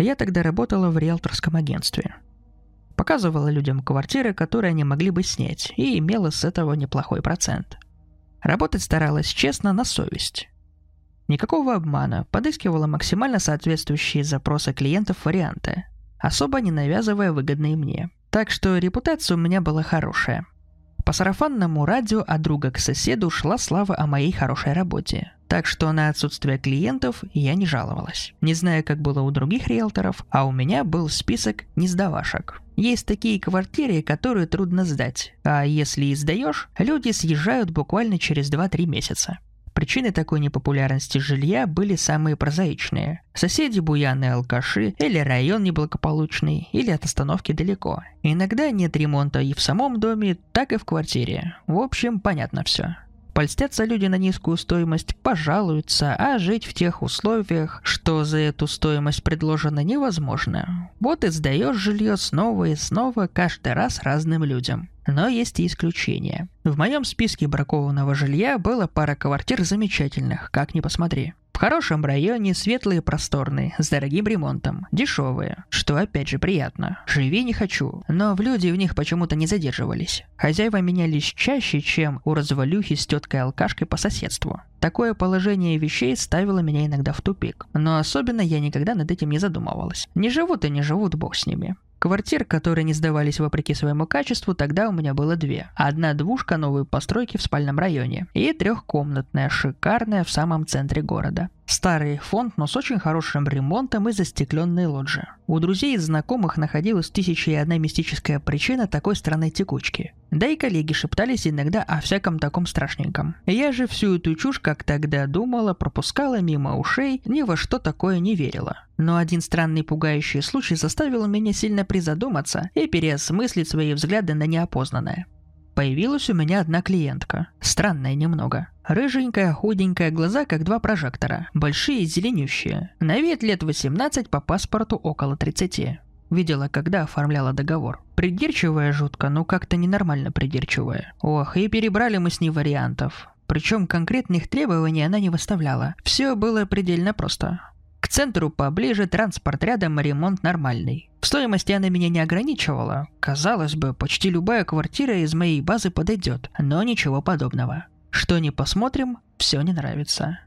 Я тогда работала в риэлторском агентстве. Показывала людям квартиры, которые они могли бы снять, и имела с этого неплохой процент. Работать старалась честно на совесть. Никакого обмана, подыскивала максимально соответствующие запросы клиентов варианты, особо не навязывая выгодные мне. Так что репутация у меня была хорошая. По сарафанному радио от друга к соседу шла слава о моей хорошей работе. Так что на отсутствие клиентов я не жаловалась. Не знаю, как было у других риэлторов, а у меня был список несдавашек. Есть такие квартиры, которые трудно сдать, а если и сдаешь, люди съезжают буквально через 2-3 месяца. Причины такой непопулярности жилья были самые прозаичные. Соседи буяные алкаши, или район неблагополучный, или от остановки далеко. Иногда нет ремонта и в самом доме, так и в квартире. В общем, понятно все. Польстятся люди на низкую стоимость, пожалуются, а жить в тех условиях, что за эту стоимость предложено невозможно. Вот и сдаешь жилье снова и снова каждый раз разным людям. Но есть и исключения. В моем списке бракованного жилья было пара квартир замечательных, как ни посмотри. В хорошем районе, светлые просторные, с дорогим ремонтом, дешевые, что опять же приятно. Живи не хочу, но в люди в них почему-то не задерживались. Хозяева менялись чаще, чем у развалюхи с теткой-алкашкой по соседству. Такое положение вещей ставило меня иногда в тупик, но особенно я никогда над этим не задумывалась. Не живут и не живут, бог с ними. Квартир, которые не сдавались вопреки своему качеству, тогда у меня было две. Одна двушка новой постройки в спальном районе и трехкомнатная, шикарная в самом центре города. Старый фонд, но с очень хорошим ремонтом и застекленные лоджии. У друзей и знакомых находилась тысяча и одна мистическая причина такой странной текучки. Да и коллеги шептались иногда о всяком таком страшненьком. Я же всю эту чушь, как тогда думала, пропускала мимо ушей, ни во что такое не верила. Но один странный пугающий случай заставил меня сильно призадуматься и переосмыслить свои взгляды на неопознанное. Появилась у меня одна клиентка. Странная немного. Рыженькая, худенькая, глаза как два прожектора. Большие, зеленющие. На вид лет 18, по паспорту около 30. Видела, когда оформляла договор. Придирчивая жутко, но как-то ненормально придирчивая. Ох, и перебрали мы с ней вариантов. Причем конкретных требований она не выставляла. Все было предельно просто. К центру поближе, транспорт рядом, ремонт нормальный. В стоимости она меня не ограничивала. Казалось бы, почти любая квартира из моей базы подойдет, но ничего подобного. Что не посмотрим, все не нравится.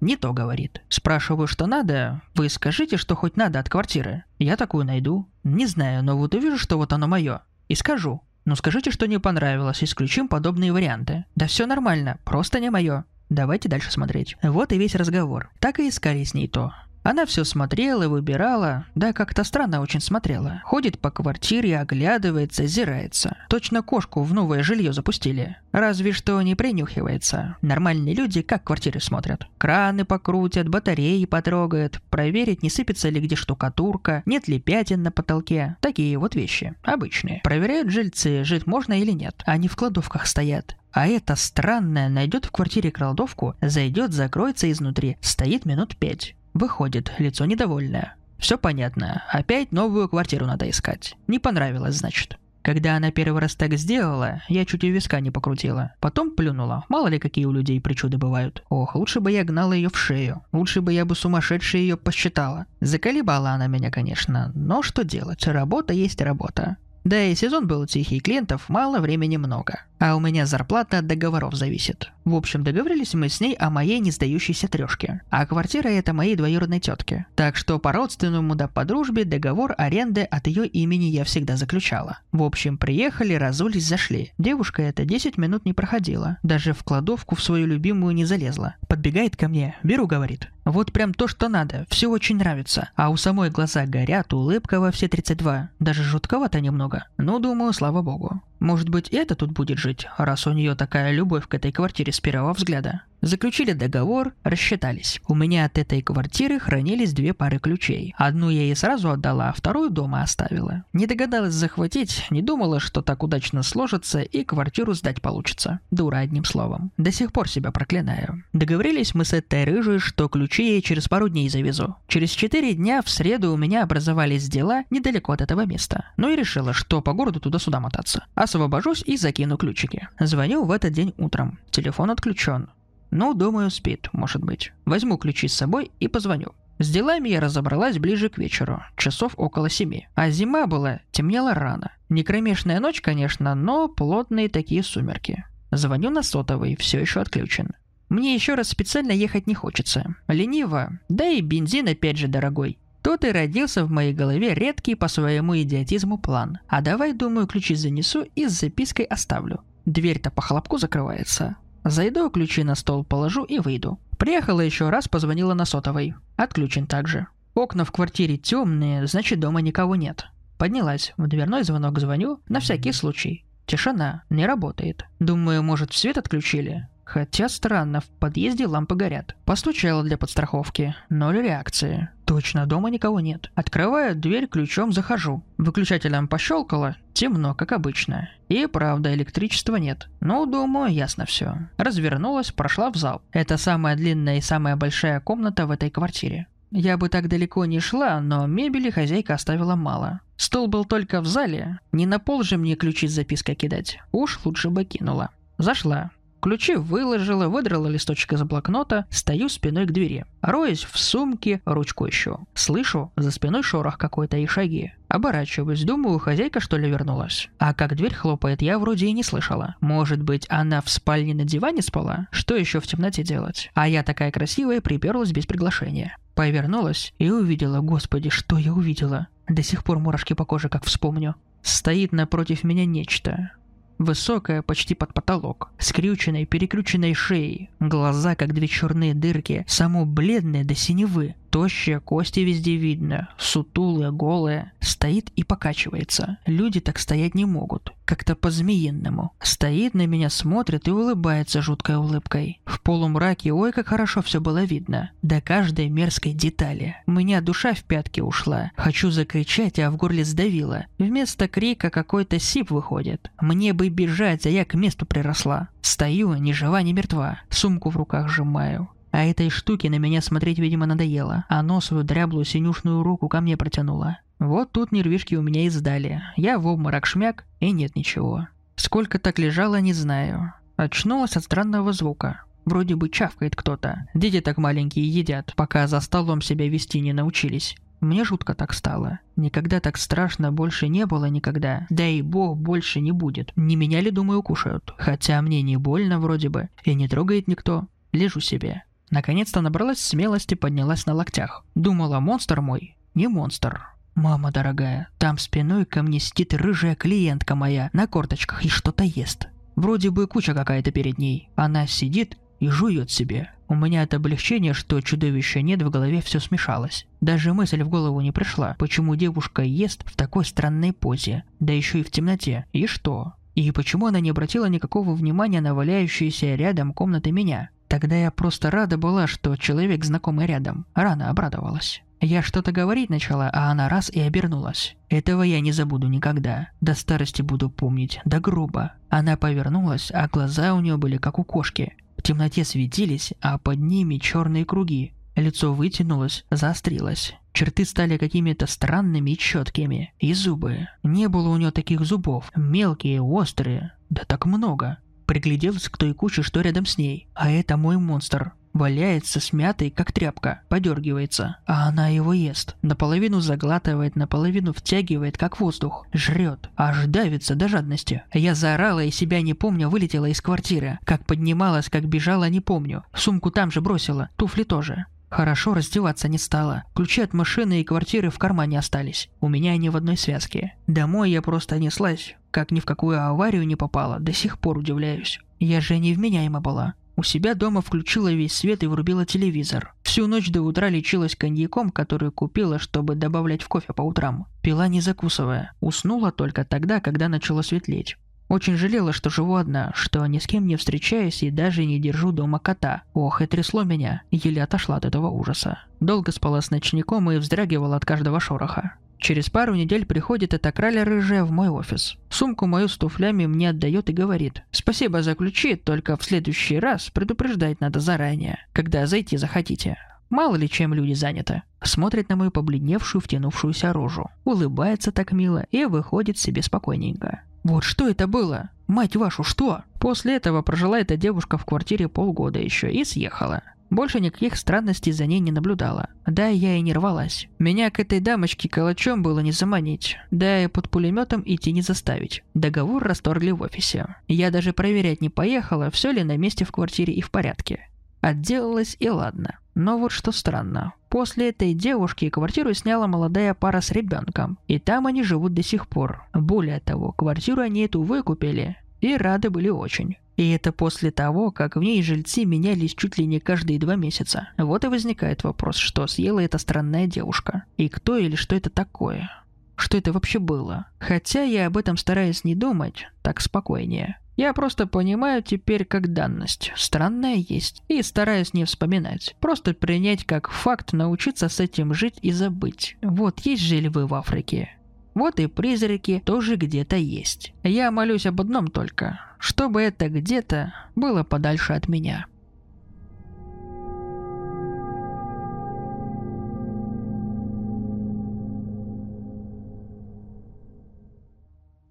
Не то говорит. Спрашиваю, что надо. Вы скажите, что хоть надо от квартиры. Я такую найду. Не знаю, но вот увижу, что вот оно мое. И скажу. Ну скажите, что не понравилось, исключим подобные варианты. Да все нормально, просто не мое. Давайте дальше смотреть. Вот и весь разговор. Так и искали с ней то. Она все смотрела, выбирала, да как-то странно очень смотрела. Ходит по квартире, оглядывается, озирается. Точно кошку в новое жилье запустили. Разве что не принюхивается. Нормальные люди как квартиры смотрят. Краны покрутят, батареи потрогают, проверить, не сыпется ли где штукатурка, нет ли пятен на потолке. Такие вот вещи. Обычные. Проверяют жильцы, жить можно или нет. Они в кладовках стоят. А это странное найдет в квартире кладовку, зайдет, закроется изнутри, стоит минут пять. Выходит, лицо недовольное. Все понятно, опять новую квартиру надо искать. Не понравилось, значит. Когда она первый раз так сделала, я чуть и виска не покрутила. Потом плюнула. Мало ли какие у людей причуды бывают. Ох, лучше бы я гнала ее в шею. Лучше бы я бы сумасшедшей ее посчитала. Заколебала она меня, конечно. Но что делать? Работа есть работа. Да и сезон был тихий, клиентов мало, времени много. А у меня зарплата от договоров зависит. В общем, договорились мы с ней о моей не сдающейся трешке. А квартира это моей двоюродной тетки. Так что по родственному да по дружбе договор аренды от ее имени я всегда заключала. В общем, приехали, разулись, зашли. Девушка эта 10 минут не проходила. Даже в кладовку в свою любимую не залезла. Подбегает ко мне, беру, говорит. Вот прям то, что надо, все очень нравится. А у самой глаза горят, улыбка во все 32. Даже жутковато немного. Ну, думаю, слава богу. Может быть, это тут будет жить, раз у нее такая любовь к этой квартире с первого взгляда. Заключили договор, рассчитались. У меня от этой квартиры хранились две пары ключей. Одну я ей сразу отдала, а вторую дома оставила. Не догадалась захватить, не думала, что так удачно сложится и квартиру сдать получится. Дура одним словом. До сих пор себя проклинаю. Договорились мы с этой рыжей, что ключи ей через пару дней завезу. Через четыре дня в среду у меня образовались дела недалеко от этого места. Ну и решила, что по городу туда-сюда мотаться. Освобожусь и закину ключики. Звоню в этот день утром. Телефон отключен. Ну, думаю, спит, может быть. Возьму ключи с собой и позвоню. С делами я разобралась ближе к вечеру, часов около семи. А зима была, темнела рано. Не кромешная ночь, конечно, но плотные такие сумерки. Звоню на сотовый, все еще отключен. Мне еще раз специально ехать не хочется. Лениво, да и бензин опять же дорогой. Тут и родился в моей голове редкий по своему идиотизму план. А давай, думаю, ключи занесу и с запиской оставлю. Дверь-то по хлопку закрывается. Зайду, ключи на стол положу и выйду. Приехала еще раз, позвонила на сотовой. Отключен также. Окна в квартире темные, значит дома никого нет. Поднялась, в дверной звонок звоню, на всякий случай. Тишина, не работает. Думаю, может, свет отключили? Хотя странно, в подъезде лампы горят. Постучала для подстраховки. Ноль реакции. Точно, дома никого нет. Открываю дверь, ключом захожу. Выключателем пощелкала. Темно, как обычно. И правда, электричества нет. Ну, думаю, ясно все. Развернулась, прошла в зал. Это самая длинная и самая большая комната в этой квартире. Я бы так далеко не шла, но мебели хозяйка оставила мало. Стол был только в зале. Не на пол же мне ключи с запиской кидать. Уж лучше бы кинула. Зашла. Ключи выложила, выдрала листочек из блокнота, стою спиной к двери. Роюсь в сумке, ручку ищу. Слышу, за спиной шорох какой-то и шаги. Оборачиваюсь, думаю, хозяйка что ли вернулась. А как дверь хлопает, я вроде и не слышала. Может быть, она в спальне на диване спала? Что еще в темноте делать? А я такая красивая приперлась без приглашения. Повернулась и увидела, господи, что я увидела. До сих пор мурашки по коже, как вспомню. Стоит напротив меня нечто. Высокая, почти под потолок, скрюченной, перекрюченной шеей, глаза как две черные дырки, само бледное до синевы, тощая, кости везде видно, сутулая, голая, стоит и покачивается. Люди так стоять не могут, как-то по-змеиному. Стоит на меня, смотрит и улыбается жуткой улыбкой. В полумраке, ой, как хорошо все было видно. До каждой мерзкой детали. У меня душа в пятки ушла. Хочу закричать, а в горле сдавило. Вместо крика какой-то сип выходит. Мне бы бежать, а я к месту приросла. Стою, ни жива, ни мертва. Сумку в руках сжимаю. А этой штуке на меня смотреть, видимо, надоело. А нос свою дряблую синюшную руку ко мне протянула. Вот тут нервишки у меня и сдали. Я в обморок шмяк, и нет ничего. Сколько так лежала, не знаю. Очнулась от странного звука. Вроде бы чавкает кто-то. Дети так маленькие едят, пока за столом себя вести не научились. Мне жутко так стало. Никогда так страшно больше не было никогда. Да и бог больше не будет. Не меня ли, думаю, кушают? Хотя мне не больно вроде бы. И не трогает никто. Лежу себе. Наконец-то набралась смелости, поднялась на локтях. Думала, монстр мой. Не монстр. Мама дорогая, там спиной ко мне сидит рыжая клиентка моя на корточках и что-то ест. Вроде бы куча какая-то перед ней. Она сидит и жует себе. У меня от облегчения, что чудовища нет, в голове все смешалось. Даже мысль в голову не пришла, почему девушка ест в такой странной позе, да еще и в темноте. И что? И почему она не обратила никакого внимания на валяющиеся рядом комнаты меня? Тогда я просто рада была, что человек знакомый рядом. Рано обрадовалась. Я что-то говорить начала, а она раз и обернулась. Этого я не забуду никогда. До старости буду помнить, до гроба. Она повернулась, а глаза у нее были как у кошки. В темноте светились, а под ними черные круги. Лицо вытянулось, заострилось. Черты стали какими-то странными и четкими. И зубы. Не было у нее таких зубов. Мелкие, острые. Да так много. Пригляделась к той куче, что рядом с ней. А это мой монстр. Валяется смятый, как тряпка, подергивается, а она его ест. Наполовину заглатывает, наполовину втягивает, как воздух. Жрет, аж давится до жадности. Я заорала и себя не помню, вылетела из квартиры. Как поднималась, как бежала, не помню. Сумку там же бросила, туфли тоже. Хорошо раздеваться не стала. Ключи от машины и квартиры в кармане остались. У меня они в одной связке. Домой я просто неслась. Как ни в какую аварию не попала, до сих пор удивляюсь. Я же невменяема была. У себя дома включила весь свет и врубила телевизор. Всю ночь до утра лечилась коньяком, который купила, чтобы добавлять в кофе по утрам. Пила не закусывая. Уснула только тогда, когда начало светлеть. Очень жалела, что живу одна, что ни с кем не встречаюсь и даже не держу дома кота. Ох, и трясло меня. Еле отошла от этого ужаса. Долго спала с ночником и вздрагивала от каждого шороха. Через пару недель приходит эта краля рыжая в мой офис. Сумку мою с туфлями мне отдает и говорит. Спасибо за ключи, только в следующий раз предупреждать надо заранее, когда зайти захотите. Мало ли чем люди заняты. Смотрит на мою побледневшую, втянувшуюся рожу. Улыбается так мило и выходит себе спокойненько. Вот что это было? Мать вашу, что? После этого прожила эта девушка в квартире полгода еще и съехала. Больше никаких странностей за ней не наблюдала. Да, я и не рвалась. Меня к этой дамочке калачом было не заманить. Да и под пулеметом идти не заставить. Договор расторгли в офисе. Я даже проверять не поехала, все ли на месте в квартире и в порядке. Отделалась и ладно. Но вот что странно. После этой девушки квартиру сняла молодая пара с ребенком. И там они живут до сих пор. Более того, квартиру они эту выкупили. И рады были очень. И это после того, как в ней жильцы менялись чуть ли не каждые два месяца. Вот и возникает вопрос, что съела эта странная девушка. И кто или что это такое? Что это вообще было? Хотя я об этом стараюсь не думать, так спокойнее. Я просто понимаю теперь как данность. Странная есть. И стараюсь не вспоминать. Просто принять как факт, научиться с этим жить и забыть. Вот есть же львы в Африке. Вот и призраки тоже где-то есть. Я молюсь об одном только, чтобы это где-то было подальше от меня.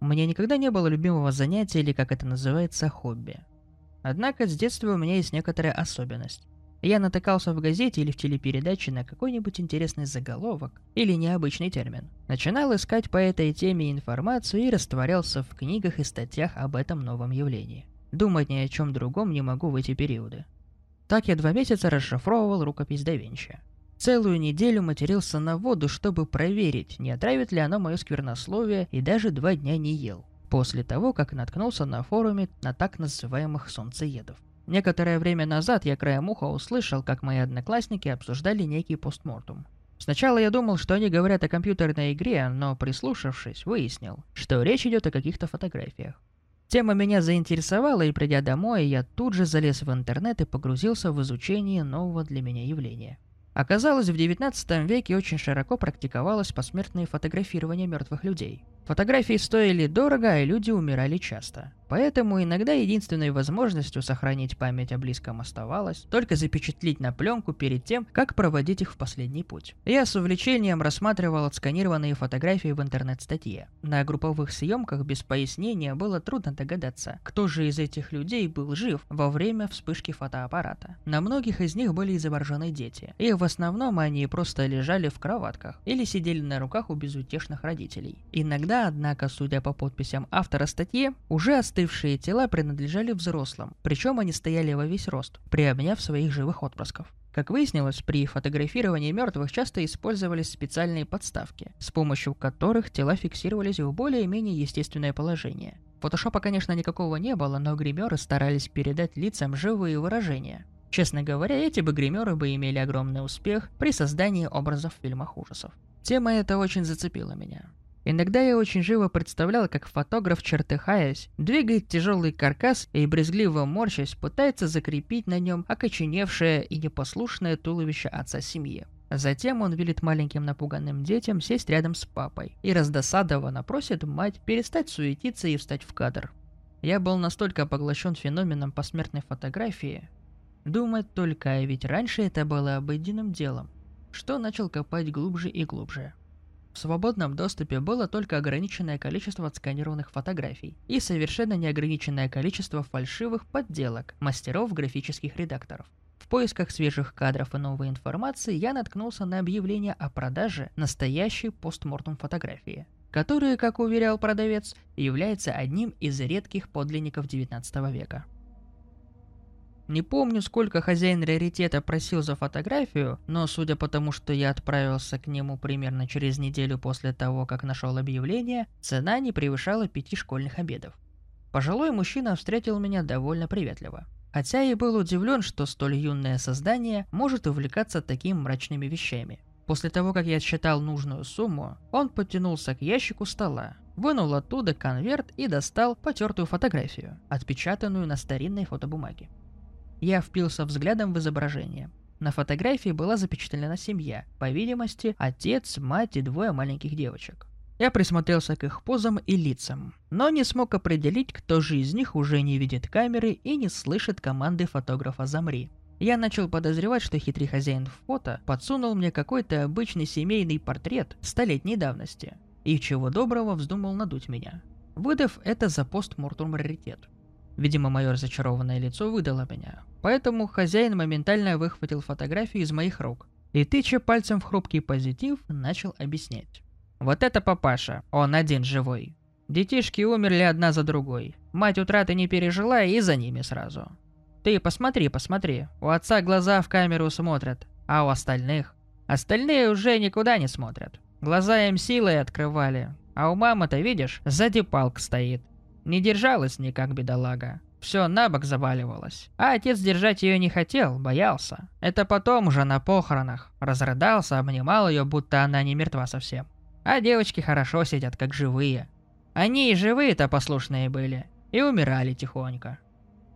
Меня никогда не было любимого занятия или, как это называется, хобби. Однако с детства у меня есть некоторая особенность. Я натыкался в газете или в телепередаче на какой-нибудь интересный заголовок или необычный термин. Начинал искать по этой теме информацию и растворялся в книгах и статьях об этом новом явлении. Думать ни о чем другом не могу в эти периоды. Так я два месяца расшифровывал рукопись да Винчи. Целую неделю матерился на воду, чтобы проверить, не отравит ли оно мое сквернословие, и даже два дня не ел. После того, как наткнулся на форуме на так называемых солнцеедов. Некоторое время назад я краем уха услышал, как мои одноклассники обсуждали некий постмортум. Сначала я думал, что они говорят о компьютерной игре, но прислушавшись, выяснил, что речь идет о каких-то фотографиях. Тема меня заинтересовала, и придя домой, я тут же залез в интернет и погрузился в изучение нового для меня явления. Оказалось, в 19 веке очень широко практиковалось посмертное фотографирование мертвых людей. Фотографии стоили дорого, а люди умирали часто. Поэтому иногда единственной возможностью сохранить память о близком оставалось только запечатлить на пленку перед тем, как проводить их в последний путь. Я с увлечением рассматривал отсканированные фотографии в интернет-статье. На групповых съемках без пояснения было трудно догадаться, кто же из этих людей был жив во время вспышки фотоаппарата. На многих из них были изображены дети, и в основном они просто лежали в кроватках или сидели на руках у безутешных родителей. Иногда, однако, судя по подписям автора статьи, уже остыли Застывшие тела принадлежали взрослым, причем они стояли во весь рост, приобняв своих живых отпрысков. Как выяснилось, при фотографировании мертвых часто использовались специальные подставки, с помощью которых тела фиксировались в более-менее естественное положение. Фотошопа, конечно, никакого не было, но гримеры старались передать лицам живые выражения. Честно говоря, эти бы гримеры бы имели огромный успех при создании образов в фильмах ужасов. Тема эта очень зацепила меня. Иногда я очень живо представлял, как фотограф, чертыхаясь, двигает тяжелый каркас и, брезгливо морщась, пытается закрепить на нем окоченевшее и непослушное туловище отца семьи. Затем он велит маленьким напуганным детям сесть рядом с папой и раздосадованно просит мать перестать суетиться и встать в кадр. Я был настолько поглощен феноменом посмертной фотографии, думать только, ведь раньше это было обыденным делом, что начал копать глубже и глубже – в свободном доступе было только ограниченное количество отсканированных фотографий и совершенно неограниченное количество фальшивых подделок мастеров графических редакторов. В поисках свежих кадров и новой информации я наткнулся на объявление о продаже настоящей постмортум фотографии, которая, как уверял продавец, является одним из редких подлинников 19 века. Не помню, сколько хозяин раритета просил за фотографию, но судя по тому, что я отправился к нему примерно через неделю после того, как нашел объявление, цена не превышала пяти школьных обедов. Пожилой мужчина встретил меня довольно приветливо. Хотя и был удивлен, что столь юное создание может увлекаться такими мрачными вещами. После того, как я отсчитал нужную сумму, он потянулся к ящику стола, вынул оттуда конверт и достал потертую фотографию, отпечатанную на старинной фотобумаге. Я впился взглядом в изображение. На фотографии была запечатлена семья, по видимости, отец, мать и двое маленьких девочек. Я присмотрелся к их позам и лицам, но не смог определить, кто же из них уже не видит камеры и не слышит команды фотографа «Замри». Я начал подозревать, что хитрый хозяин фото подсунул мне какой-то обычный семейный портрет столетней давности, и чего доброго вздумал надуть меня, выдав это за постмортум раритет. Видимо, мое разочарованное лицо выдало меня. Поэтому хозяин моментально выхватил фотографию из моих рук и, тыча пальцем в хрупкий позитив, начал объяснять. Вот это папаша, он один живой. Детишки умерли одна за другой. Мать утраты не пережила и за ними сразу. Ты посмотри, посмотри. У отца глаза в камеру смотрят, а у остальных... Остальные уже никуда не смотрят. Глаза им силой открывали. А у мамы-то, видишь, сзади палка стоит. Не держалась никак бедолага. Все на бок заваливалось. А отец держать ее не хотел, боялся. Это потом уже на похоронах. Разрыдался, обнимал ее, будто она не мертва совсем. А девочки хорошо сидят, как живые. Они и живые-то послушные были. И умирали тихонько.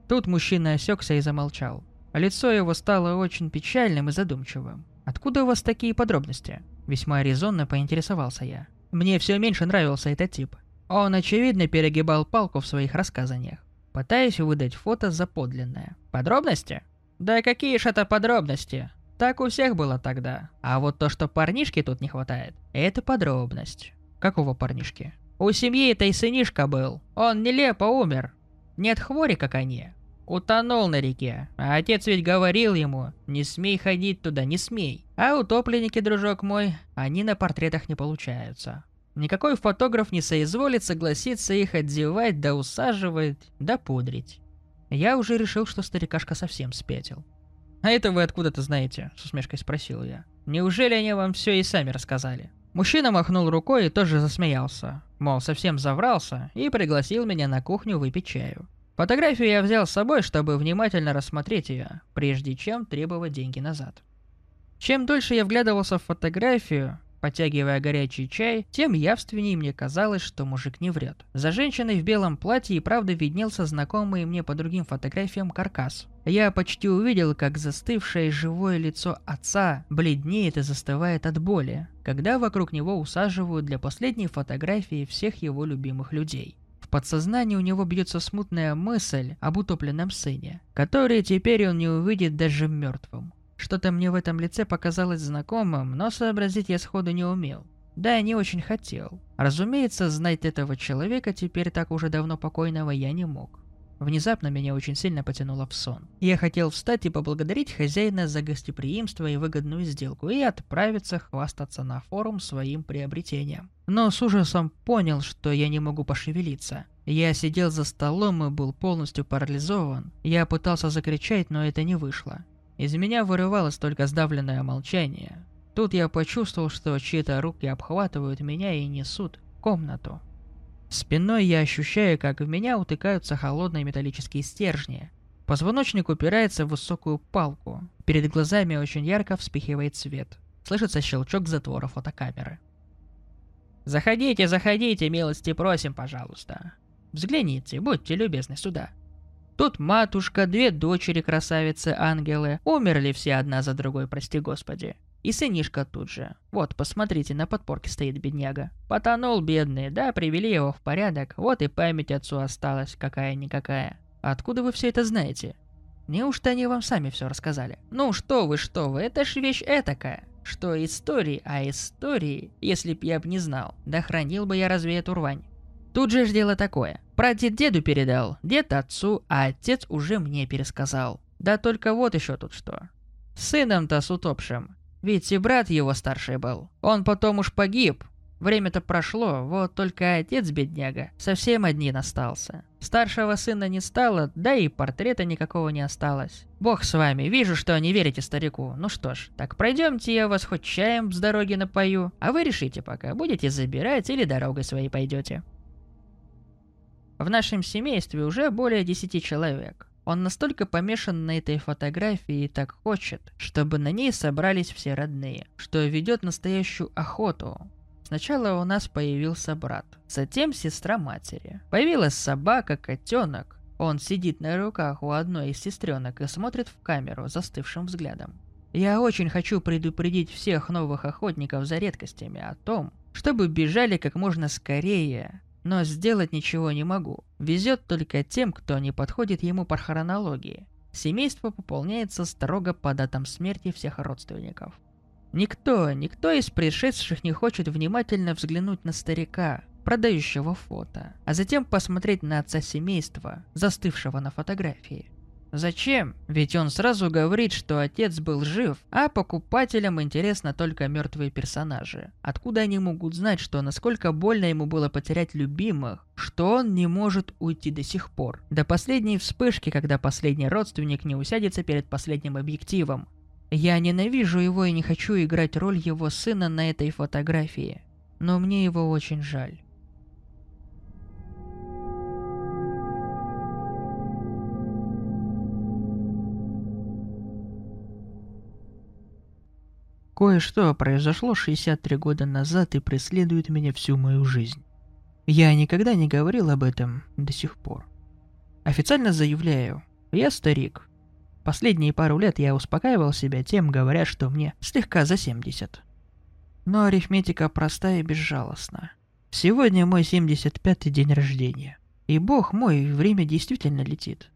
Тут мужчина осекся и замолчал. Лицо его стало очень печальным и задумчивым. «Откуда у вас такие подробности?» Весьма резонно поинтересовался я. Мне все меньше нравился этот тип. Он, очевидно, перегибал палку в своих рассказаниях, пытаясь выдать фото за подлинное. Подробности? Да какие ж это подробности? Так у всех было тогда. А вот то, что парнишки тут не хватает, это подробность. Какого парнишки? У семьи этой сынишка был. Он нелепо умер. Нет хвори, как они. Утонул на реке. А отец ведь говорил ему, не смей ходить туда, не смей. А утопленники, дружок мой, они на портретах не получаются. Никакой фотограф не соизволит согласиться их одевать, да усаживать, да пудрить. Я уже решил, что старикашка совсем спятил. «А это вы откуда-то знаете?» – с усмешкой спросил я. «Неужели они вам все и сами рассказали?» Мужчина махнул рукой и тоже засмеялся. Мол, совсем заврался и пригласил меня на кухню выпить чаю. Фотографию я взял с собой, чтобы внимательно рассмотреть ее, прежде чем требовать деньги назад. Чем дольше я вглядывался в фотографию, Подтягивая горячий чай, тем явственнее мне казалось, что мужик не врет. За женщиной в белом платье и правда виднелся знакомый мне по другим фотографиям каркас. Я почти увидел, как застывшее живое лицо отца бледнеет и застывает от боли, когда вокруг него усаживают для последней фотографии всех его любимых людей. В подсознании у него бьется смутная мысль об утопленном сыне, который теперь он не увидит даже мертвым. Что-то мне в этом лице показалось знакомым, но сообразить я сходу не умел. Да, не очень хотел. Разумеется, знать этого человека, теперь так уже давно покойного, я не мог. Внезапно меня очень сильно потянуло в сон. Я хотел встать и поблагодарить хозяина за гостеприимство и выгодную сделку и отправиться хвастаться на форум своим приобретением. Но с ужасом понял, что я не могу пошевелиться. Я сидел за столом и был полностью парализован. Я пытался закричать, но это не вышло. Из меня вырывалось только сдавленное молчание. Тут я почувствовал, что чьи-то руки обхватывают меня и несут в комнату. Спиной я ощущаю, как в меня утыкаются холодные металлические стержни. Позвоночник упирается в высокую палку. Перед глазами очень ярко вспихивает свет. Слышится щелчок затвора фотокамеры. «Заходите, заходите, милости просим, пожалуйста. Взгляните, будьте любезны сюда», Тут матушка, две дочери красавицы-ангелы, умерли все одна за другой, прости господи. И сынишка тут же. Вот, посмотрите, на подпорке стоит бедняга. Потонул бедный, да, привели его в порядок, вот и память отцу осталась, какая-никакая. Откуда вы все это знаете? Неужто они вам сами все рассказали? Ну что вы, что вы, это ж вещь этакая. Что истории, а истории, если б я б не знал, да хранил бы я разве эту рвань. Тут же ж дело такое. Прадед деду передал, дед отцу, а отец уже мне пересказал. Да только вот еще тут что. Сыном-то с утопшим. Ведь и брат его старший был. Он потом уж погиб. Время-то прошло, вот только отец, бедняга, совсем один остался. Старшего сына не стало, да и портрета никакого не осталось. Бог с вами, вижу, что не верите старику. Ну что ж, так пройдемте, я вас хоть чаем с дороги напою, а вы решите пока, будете забирать или дорогой своей пойдете. В нашем семействе уже более 10 человек. Он настолько помешан на этой фотографии и так хочет, чтобы на ней собрались все родные, что ведет настоящую охоту. Сначала у нас появился брат, затем сестра матери. Появилась собака, котенок. Он сидит на руках у одной из сестренок и смотрит в камеру застывшим взглядом. Я очень хочу предупредить всех новых охотников за редкостями о том, чтобы бежали как можно скорее, но сделать ничего не могу. Везет только тем, кто не подходит ему по хронологии. Семейство пополняется строго по датам смерти всех родственников. Никто, никто из пришедших не хочет внимательно взглянуть на старика, продающего фото, а затем посмотреть на отца семейства, застывшего на фотографии. Зачем? Ведь он сразу говорит, что отец был жив, а покупателям интересно только мертвые персонажи. Откуда они могут знать, что насколько больно ему было потерять любимых, что он не может уйти до сих пор? До последней вспышки, когда последний родственник не усядется перед последним объективом. Я ненавижу его и не хочу играть роль его сына на этой фотографии. Но мне его очень жаль. Кое-что произошло 63 года назад и преследует меня всю мою жизнь. Я никогда не говорил об этом до сих пор. Официально заявляю, я старик. Последние пару лет я успокаивал себя тем, говоря, что мне слегка за 70. Но арифметика простая и безжалостна. Сегодня мой 75-й день рождения. И бог мой, время действительно летит.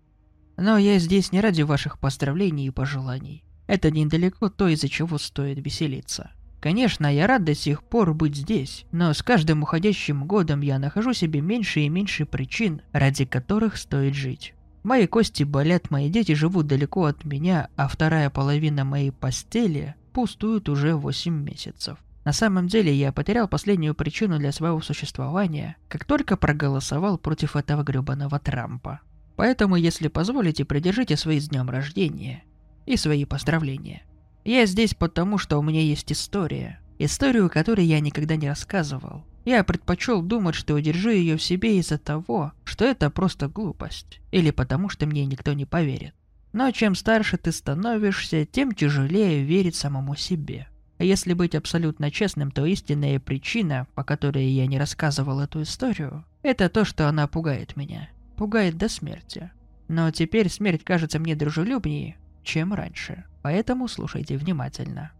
Но я здесь не ради ваших поздравлений и пожеланий. Это недалеко то, из-за чего стоит веселиться. Конечно, я рад до сих пор быть здесь, но с каждым уходящим годом я нахожу себе меньше и меньше причин, ради которых стоит жить. Мои кости болят, мои дети живут далеко от меня, а вторая половина моей постели пустует уже 8 месяцев. На самом деле я потерял последнюю причину для своего существования, как только проголосовал против этого гребаного Трампа. Поэтому, если позволите, придержите свои с днем рождения и свои поздравления. Я здесь потому, что у меня есть история. Историю, которой я никогда не рассказывал. Я предпочел думать, что удержу ее в себе из-за того, что это просто глупость. Или потому, что мне никто не поверит. Но чем старше ты становишься, тем тяжелее верить самому себе. А если быть абсолютно честным, то истинная причина, по которой я не рассказывал эту историю, это то, что она пугает меня. Пугает до смерти. Но теперь смерть кажется мне дружелюбнее, чем раньше. Поэтому слушайте внимательно.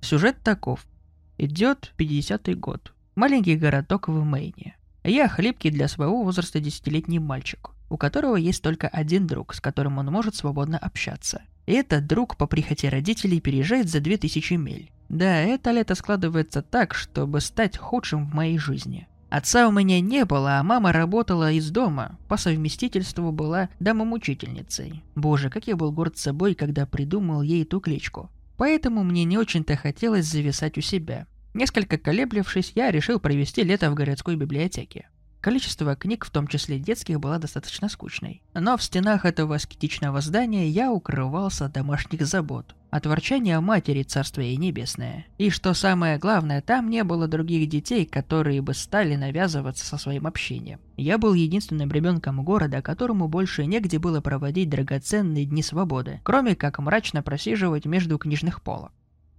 Сюжет таков. Идет 50-й год. Маленький городок в Мэйне. Я хлипкий для своего возраста десятилетний мальчик, у которого есть только один друг, с которым он может свободно общаться. И этот друг по прихоти родителей переезжает за 2000 миль. Да, это лето складывается так, чтобы стать худшим в моей жизни. Отца у меня не было, а мама работала из дома. По совместительству была домомучительницей. Боже, как я был горд собой, когда придумал ей эту кличку. Поэтому мне не очень-то хотелось зависать у себя. Несколько колеблившись, я решил провести лето в городской библиотеке. Количество книг, в том числе детских, было достаточно скучной. Но в стенах этого аскетичного здания я укрывался от домашних забот. От ворчания матери царство ей небесное. И что самое главное, там не было других детей, которые бы стали навязываться со своим общением. Я был единственным ребенком города, которому больше негде было проводить драгоценные дни свободы, кроме как мрачно просиживать между книжных полок.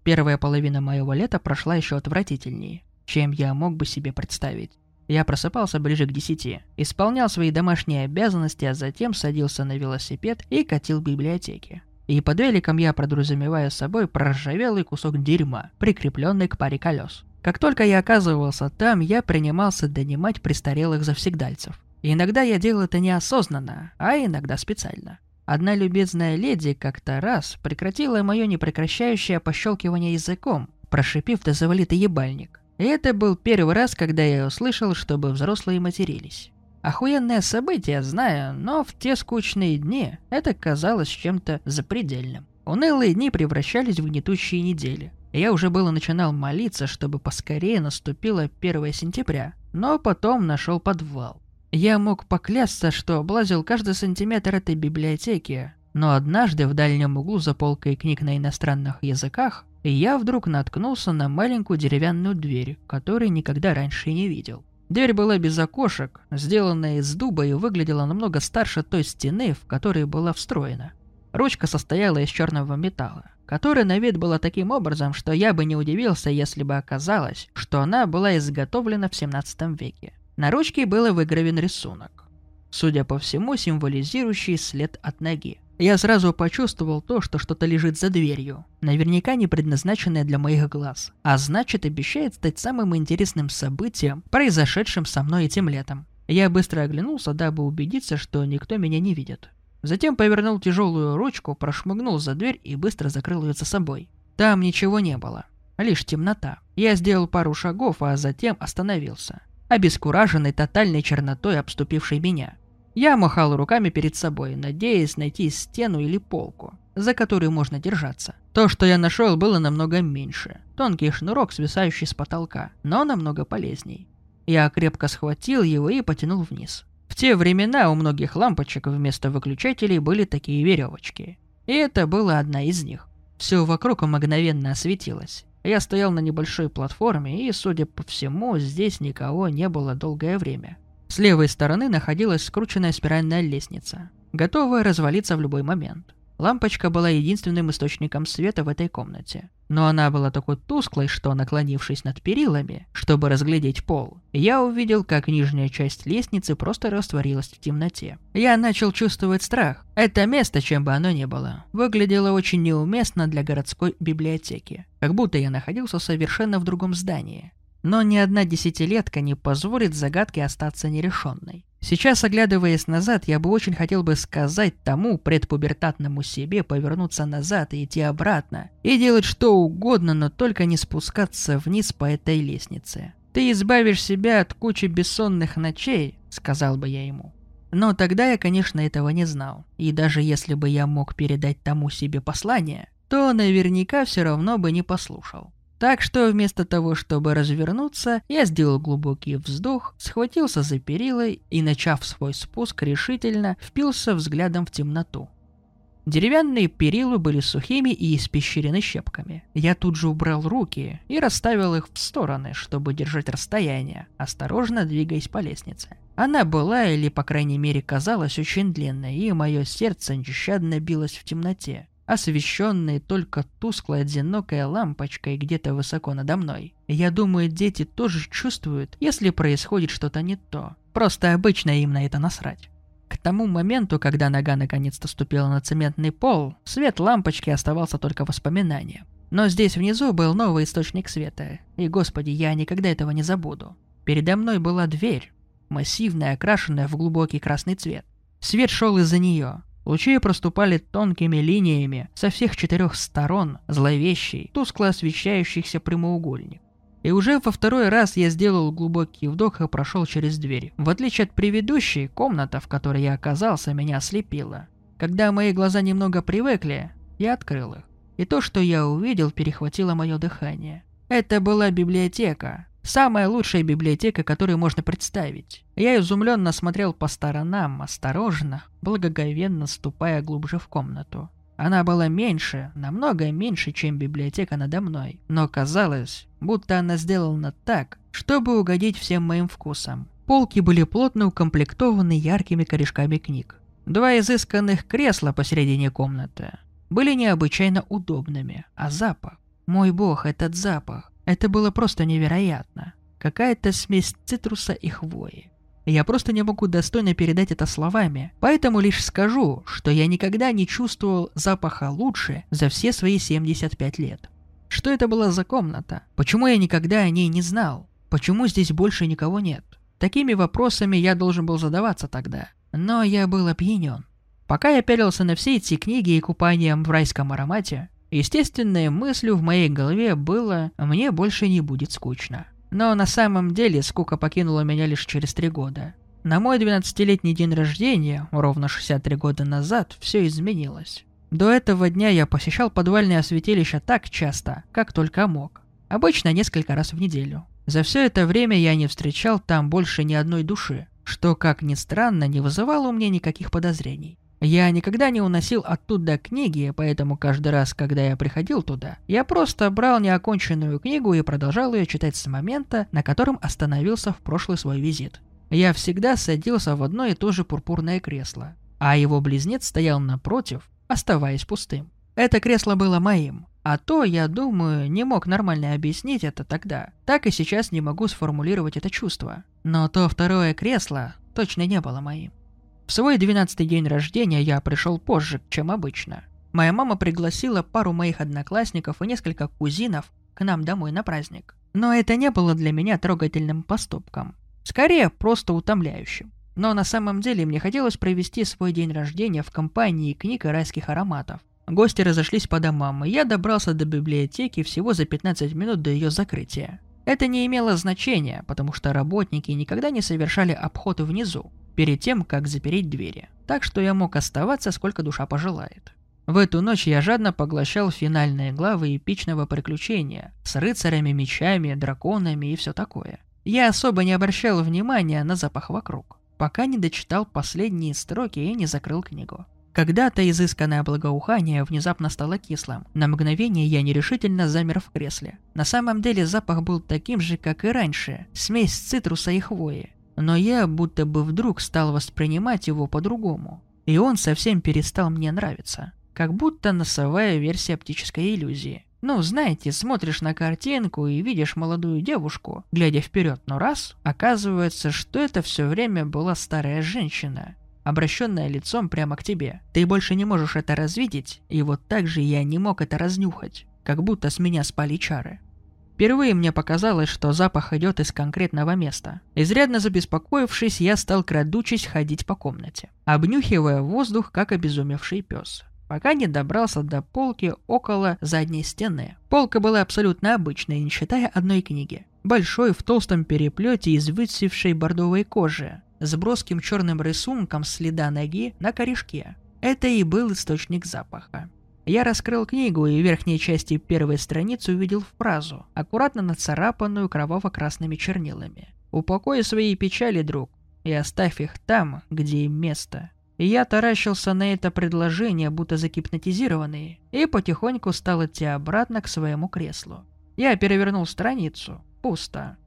Первая половина моего лета прошла еще отвратительнее, чем я мог бы себе представить. Я просыпался ближе к десяти, исполнял свои домашние обязанности, а затем садился на велосипед и катил в библиотеке. И под великом я подразумеваю собой проржавелый кусок дерьма, прикрепленный к паре колес. Как только я оказывался там, я принимался донимать престарелых завсегдальцев. И иногда я делал это неосознанно, а иногда специально. Одна любезная леди как-то раз прекратила мое непрекращающее пощелкивание языком, прошипев «Да завали ты ебальник». И это был первый раз, когда я услышал, чтобы взрослые матерились. Охуенное событие, знаю, но в те скучные дни это казалось чем-то запредельным. Унылые дни превращались в гнетущие недели. Я уже было начинал молиться, чтобы поскорее наступило 1 сентября, но потом нашел подвал. Я мог поклясться, что облазил каждый сантиметр этой библиотеки, но однажды в дальнем углу за полкой книг на иностранных языках я вдруг наткнулся на маленькую деревянную дверь, которую никогда раньше не видел. Дверь была без окошек, сделанная из дуба и выглядела намного старше той стены, в которой была встроена. Ручка состояла из черного металла, которая на вид была таким образом, что я бы не удивился, если бы оказалось, что она была изготовлена в 17 веке. На ручке был выгравен рисунок, судя по всему, символизирующий след от ноги. Я сразу почувствовал то, что что-то лежит за дверью, наверняка не предназначенное для моих глаз, а значит обещает стать самым интересным событием, произошедшим со мной этим летом. Я быстро оглянулся, дабы убедиться, что никто меня не видит. Затем повернул тяжелую ручку, прошмыгнул за дверь и быстро закрыл ее за собой. Там ничего не было, лишь темнота. Я сделал пару шагов, а затем остановился. обескураженный тотальной чернотой, обступившей меня. Я махал руками перед собой, надеясь найти стену или полку, за которую можно держаться. То, что я нашел, было намного меньше. Тонкий шнурок, свисающий с потолка, но намного полезней. Я крепко схватил его и потянул вниз. В те времена у многих лампочек вместо выключателей были такие веревочки. И это была одна из них. Все вокруг мгновенно осветилось. Я стоял на небольшой платформе, и, судя по всему, здесь никого не было долгое время. С левой стороны находилась скрученная спиральная лестница, готовая развалиться в любой момент. Лампочка была единственным источником света в этой комнате. Но она была такой тусклой, что, наклонившись над перилами, чтобы разглядеть пол, я увидел, как нижняя часть лестницы просто растворилась в темноте. Я начал чувствовать страх. Это место, чем бы оно ни было, выглядело очень неуместно для городской библиотеки. Как будто я находился совершенно в другом здании. Но ни одна десятилетка не позволит загадке остаться нерешенной. Сейчас, оглядываясь назад, я бы очень хотел бы сказать тому предпубертатному себе повернуться назад и идти обратно, и делать что угодно, но только не спускаться вниз по этой лестнице. «Ты избавишь себя от кучи бессонных ночей», — сказал бы я ему. Но тогда я, конечно, этого не знал, и даже если бы я мог передать тому себе послание, то наверняка все равно бы не послушал. Так что вместо того, чтобы развернуться, я сделал глубокий вздох, схватился за перилой и, начав свой спуск, решительно впился взглядом в темноту. Деревянные перилы были сухими и испещрены щепками. Я тут же убрал руки и расставил их в стороны, чтобы держать расстояние, осторожно двигаясь по лестнице. Она была, или по крайней мере казалась, очень длинной, и мое сердце нещадно билось в темноте освещенные только тусклой одинокой лампочкой где-то высоко надо мной. Я думаю, дети тоже чувствуют, если происходит что-то не то. Просто обычно им на это насрать. К тому моменту, когда нога наконец-то ступила на цементный пол, свет лампочки оставался только воспоминанием. Но здесь внизу был новый источник света, и, господи, я никогда этого не забуду. Передо мной была дверь, массивная, окрашенная в глубокий красный цвет. Свет шел из-за нее, Лучи проступали тонкими линиями со всех четырех сторон, зловещий, тускло освещающийся прямоугольник. И уже во второй раз я сделал глубокий вдох и прошел через дверь. В отличие от предыдущей, комната, в которой я оказался, меня ослепила. Когда мои глаза немного привыкли, я открыл их. И то, что я увидел, перехватило мое дыхание. Это была библиотека, Самая лучшая библиотека, которую можно представить. Я изумленно смотрел по сторонам, осторожно, благоговенно ступая глубже в комнату. Она была меньше, намного меньше, чем библиотека надо мной, но казалось, будто она сделана так, чтобы угодить всем моим вкусам. Полки были плотно укомплектованы яркими корешками книг. Два изысканных кресла посередине комнаты были необычайно удобными, а запах... Мой бог, этот запах. Это было просто невероятно. Какая-то смесь цитруса и хвои. Я просто не могу достойно передать это словами, поэтому лишь скажу, что я никогда не чувствовал запаха лучше за все свои 75 лет. Что это была за комната? Почему я никогда о ней не знал? Почему здесь больше никого нет? Такими вопросами я должен был задаваться тогда. Но я был опьянен. Пока я пялился на все эти книги и купанием в райском аромате, Естественной мыслью в моей голове было «мне больше не будет скучно». Но на самом деле скука покинула меня лишь через три года. На мой 12-летний день рождения, ровно 63 года назад, все изменилось. До этого дня я посещал подвальное святилище так часто, как только мог. Обычно несколько раз в неделю. За все это время я не встречал там больше ни одной души, что, как ни странно, не вызывало у меня никаких подозрений. Я никогда не уносил оттуда книги, поэтому каждый раз, когда я приходил туда, я просто брал неоконченную книгу и продолжал ее читать с момента, на котором остановился в прошлый свой визит. Я всегда садился в одно и то же пурпурное кресло, а его близнец стоял напротив, оставаясь пустым. Это кресло было моим, а то, я думаю, не мог нормально объяснить это тогда. Так и сейчас не могу сформулировать это чувство. Но то второе кресло точно не было моим. В свой 12-й день рождения я пришел позже, чем обычно. Моя мама пригласила пару моих одноклассников и несколько кузинов к нам домой на праздник. Но это не было для меня трогательным поступком. Скорее, просто утомляющим. Но на самом деле мне хотелось провести свой день рождения в компании книг и райских ароматов. Гости разошлись по домам, и я добрался до библиотеки всего за 15 минут до ее закрытия. Это не имело значения, потому что работники никогда не совершали обход внизу, перед тем, как запереть двери. Так что я мог оставаться, сколько душа пожелает. В эту ночь я жадно поглощал финальные главы эпичного приключения с рыцарями, мечами, драконами и все такое. Я особо не обращал внимания на запах вокруг, пока не дочитал последние строки и не закрыл книгу. Когда-то изысканное благоухание внезапно стало кислым. На мгновение я нерешительно замер в кресле. На самом деле запах был таким же, как и раньше, смесь цитруса и хвои. Но я будто бы вдруг стал воспринимать его по-другому. И он совсем перестал мне нравиться. Как будто носовая версия оптической иллюзии. Ну, знаете, смотришь на картинку и видишь молодую девушку, глядя вперед, но раз, оказывается, что это все время была старая женщина, обращенная лицом прямо к тебе. Ты больше не можешь это развидеть, и вот так же я не мог это разнюхать, как будто с меня спали чары. Впервые мне показалось, что запах идет из конкретного места. Изрядно забеспокоившись, я стал крадучись ходить по комнате, обнюхивая воздух, как обезумевший пес пока не добрался до полки около задней стены. Полка была абсолютно обычной, не считая одной книги. Большой в толстом переплете из высевшей бордовой кожи, с броским черным рисунком следа ноги на корешке. Это и был источник запаха. Я раскрыл книгу и в верхней части первой страницы увидел фразу, аккуратно нацарапанную кроваво-красными чернилами. «Упокой свои печали, друг, и оставь их там, где им место». Я таращился на это предложение, будто загипнотизированный, и потихоньку стал идти обратно к своему креслу. Я перевернул страницу. Пусто.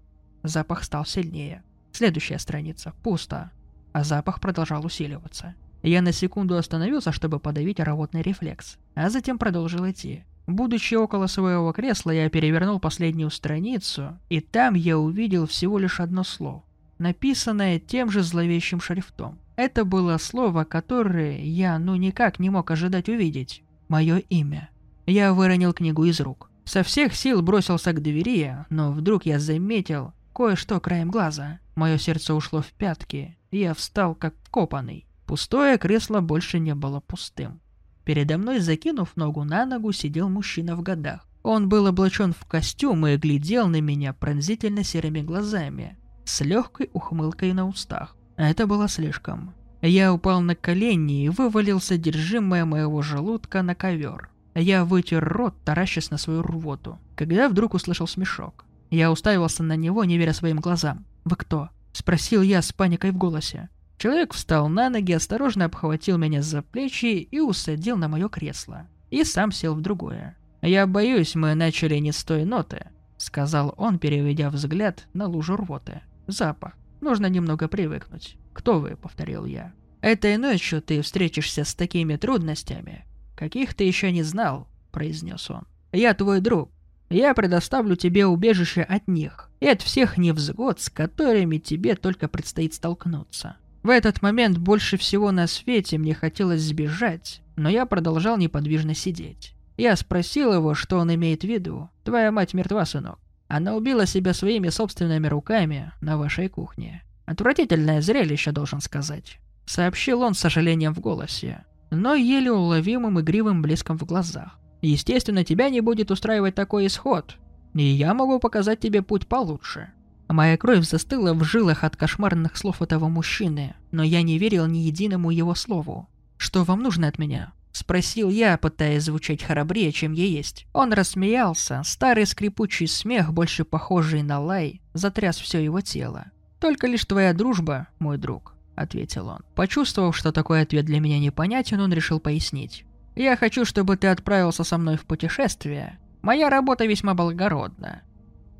Запах стал сильнее. Следующая страница. Пусто. А запах продолжал усиливаться. Я на секунду остановился, чтобы подавить рвотный рефлекс, а затем продолжил идти. Будучи около своего кресла, я перевернул последнюю страницу, и там я увидел всего лишь одно слово, написанное тем же зловещим шрифтом. Это было слово, которое я ну никак не мог ожидать увидеть. Мое имя. Я выронил книгу из рук. Со всех сил бросился к двери, но вдруг я заметил кое-что краем глаза. Мое сердце ушло в пятки, я встал как вкопанный. Пустое кресло больше не было пустым. Передо мной, закинув ногу на ногу, сидел мужчина в годах. Он был облачен в костюм и глядел на меня пронзительно серыми глазами, с легкой ухмылкой на устах. Это было слишком. Я упал на колени и вывалил содержимое моего желудка на ковер. Я вытер рот, таращась на свою рвоту, когда вдруг услышал смешок. Я уставился на него, не веря своим глазам. «Вы кто?» – спросил я с паникой в голосе. Человек встал на ноги, осторожно обхватил меня за плечи и усадил на мое кресло. И сам сел в другое. «Я боюсь, мы начали не с той ноты», — сказал он, переведя взгляд на лужу рвоты. «Запах. Нужно немного привыкнуть. Кто вы?» — повторил я. «Этой ночью ты встретишься с такими трудностями, каких ты еще не знал», — произнес он. «Я твой друг. Я предоставлю тебе убежище от них и от всех невзгод, с которыми тебе только предстоит столкнуться. В этот момент больше всего на свете мне хотелось сбежать, но я продолжал неподвижно сидеть. Я спросил его, что он имеет в виду. «Твоя мать мертва, сынок. Она убила себя своими собственными руками на вашей кухне. Отвратительное зрелище, должен сказать», — сообщил он с сожалением в голосе, но еле уловимым игривым блеском в глазах. Естественно, тебя не будет устраивать такой исход. И я могу показать тебе путь получше. Моя кровь застыла в жилах от кошмарных слов этого мужчины, но я не верил ни единому его слову. «Что вам нужно от меня?» Спросил я, пытаясь звучать храбрее, чем я есть. Он рассмеялся, старый скрипучий смех, больше похожий на лай, затряс все его тело. «Только лишь твоя дружба, мой друг», — ответил он. Почувствовав, что такой ответ для меня непонятен, он решил пояснить. Я хочу, чтобы ты отправился со мной в путешествие. Моя работа весьма благородна.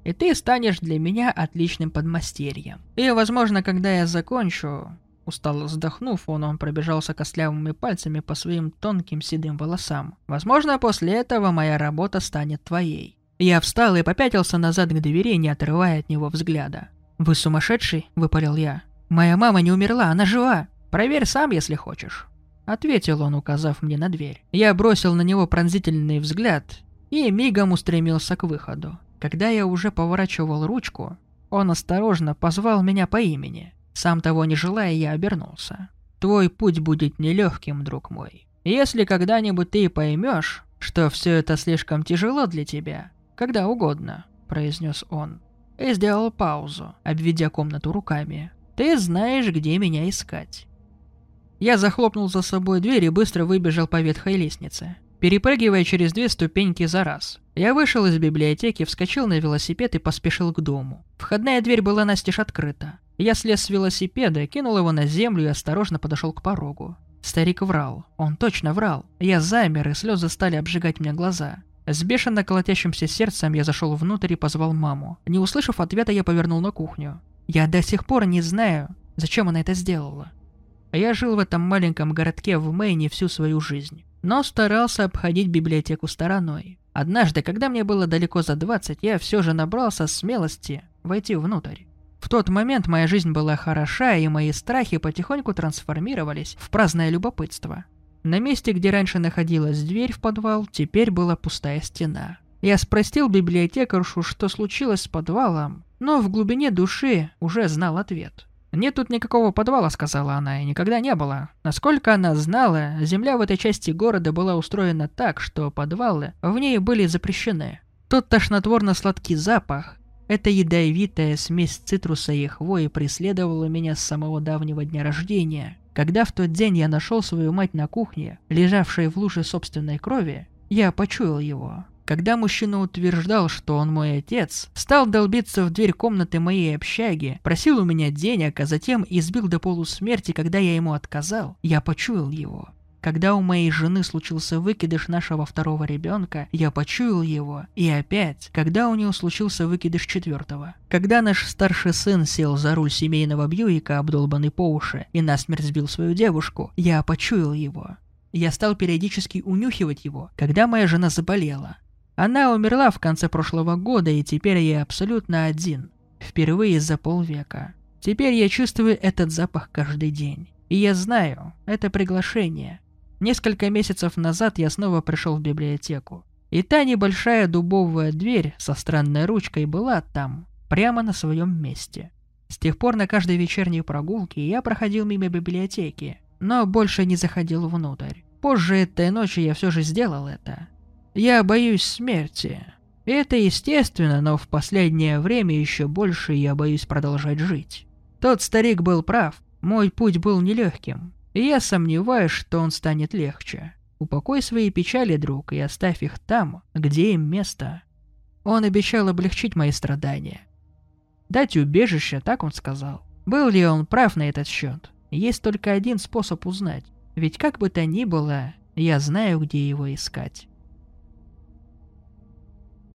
И ты станешь для меня отличным подмастерьем. И, возможно, когда я закончу... Устало вздохнув, он, он пробежался костлявыми пальцами по своим тонким седым волосам. Возможно, после этого моя работа станет твоей. Я встал и попятился назад к двери, не отрывая от него взгляда. «Вы сумасшедший?» – выпалил я. «Моя мама не умерла, она жива. Проверь сам, если хочешь». Ответил он, указав мне на дверь. Я бросил на него пронзительный взгляд и мигом устремился к выходу. Когда я уже поворачивал ручку, он осторожно позвал меня по имени. Сам того не желая, я обернулся. «Твой путь будет нелегким, друг мой. Если когда-нибудь ты поймешь, что все это слишком тяжело для тебя, когда угодно», — произнес он. и сделал паузу, обведя комнату руками. «Ты знаешь, где меня искать». Я захлопнул за собой дверь и быстро выбежал по ветхой лестнице, перепрыгивая через две ступеньки за раз. Я вышел из библиотеки, вскочил на велосипед и поспешил к дому. Входная дверь была настежь открыта. Я слез с велосипеда, кинул его на землю и осторожно подошел к порогу. Старик врал. Он точно врал. Я замер, и слезы стали обжигать мне глаза. С бешено колотящимся сердцем я зашел внутрь и позвал маму. Не услышав ответа, я повернул на кухню. Я до сих пор не знаю, зачем она это сделала. Я жил в этом маленьком городке в Мэйне всю свою жизнь, но старался обходить библиотеку стороной. Однажды, когда мне было далеко за 20, я все же набрался смелости войти внутрь. В тот момент моя жизнь была хороша, и мои страхи потихоньку трансформировались в праздное любопытство. На месте, где раньше находилась дверь в подвал, теперь была пустая стена. Я спросил библиотекаршу, что случилось с подвалом, но в глубине души уже знал ответ. «Нет тут никакого подвала», — сказала она, — «и никогда не было». Насколько она знала, земля в этой части города была устроена так, что подвалы в ней были запрещены. Тот тошнотворно-сладкий запах, эта ядовитая смесь цитруса и хвои преследовала меня с самого давнего дня рождения. Когда в тот день я нашел свою мать на кухне, лежавшей в луже собственной крови, я почуял его. Когда мужчина утверждал, что он мой отец, стал долбиться в дверь комнаты моей общаги, просил у меня денег, а затем избил до полусмерти, когда я ему отказал, я почуял его. Когда у моей жены случился выкидыш нашего второго ребенка, я почуял его. И опять, когда у него случился выкидыш четвертого. Когда наш старший сын сел за руль семейного Бьюика, обдолбанный по уши, и насмерть сбил свою девушку, я почуял его. Я стал периодически унюхивать его, когда моя жена заболела. Она умерла в конце прошлого года, и теперь я абсолютно один. Впервые за полвека. Теперь я чувствую этот запах каждый день. И я знаю, это приглашение. Несколько месяцев назад я снова пришел в библиотеку. И та небольшая дубовая дверь со странной ручкой была там, прямо на своем месте. С тех пор на каждой вечерней прогулке я проходил мимо библиотеки, но больше не заходил внутрь. Позже этой ночи я все же сделал это. Я боюсь смерти. Это естественно, но в последнее время еще больше я боюсь продолжать жить. Тот старик был прав, мой путь был нелегким. И я сомневаюсь, что он станет легче. Упокой свои печали, друг, и оставь их там, где им место. Он обещал облегчить мои страдания. Дать убежище, так он сказал. Был ли он прав на этот счет? Есть только один способ узнать. Ведь как бы то ни было, я знаю, где его искать.